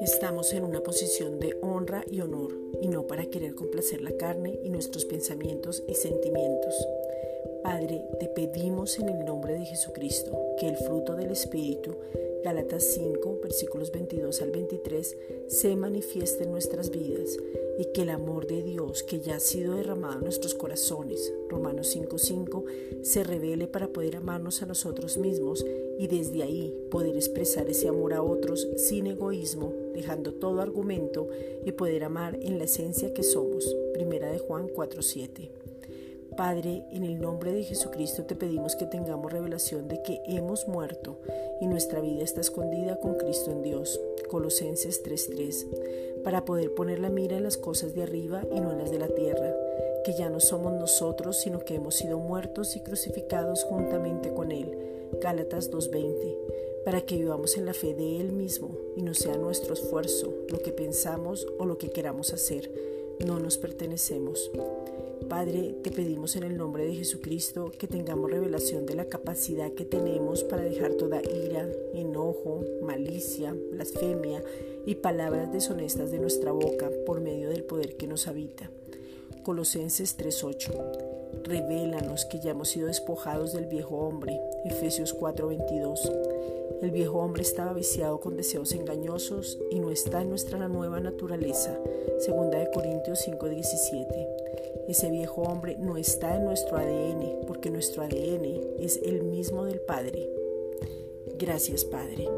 Estamos en una posición de honra y honor y no para querer complacer la carne y nuestros pensamientos y sentimientos. Padre, te pedimos en el nombre de Jesucristo que el fruto del Espíritu Gálatas 5, versículos 22 al 23, se manifieste en nuestras vidas y que el amor de Dios que ya ha sido derramado en nuestros corazones, Romanos 5:5, se revele para poder amarnos a nosotros mismos y desde ahí poder expresar ese amor a otros sin egoísmo, dejando todo argumento y poder amar en la esencia que somos. Primera de Juan 4:7. Padre, en el nombre de Jesucristo te pedimos que tengamos revelación de que hemos muerto y nuestra vida está escondida con Cristo en Dios. Colosenses 3:3, para poder poner la mira en las cosas de arriba y no en las de la tierra, que ya no somos nosotros, sino que hemos sido muertos y crucificados juntamente con Él. Gálatas 2:20, para que vivamos en la fe de Él mismo y no sea nuestro esfuerzo, lo que pensamos o lo que queramos hacer. No nos pertenecemos. Padre, te pedimos en el nombre de Jesucristo que tengamos revelación de la capacidad que tenemos para dejar toda ira, enojo, malicia, blasfemia y palabras deshonestas de nuestra boca por medio del poder que nos habita. Colosenses 3:8. Revélanos que ya hemos sido despojados del viejo hombre. Efesios 4:22. El viejo hombre estaba viciado con deseos engañosos y no está en nuestra nueva naturaleza. Segunda de Corintios 5:17. Ese viejo hombre no está en nuestro ADN porque nuestro ADN es el mismo del Padre. Gracias Padre.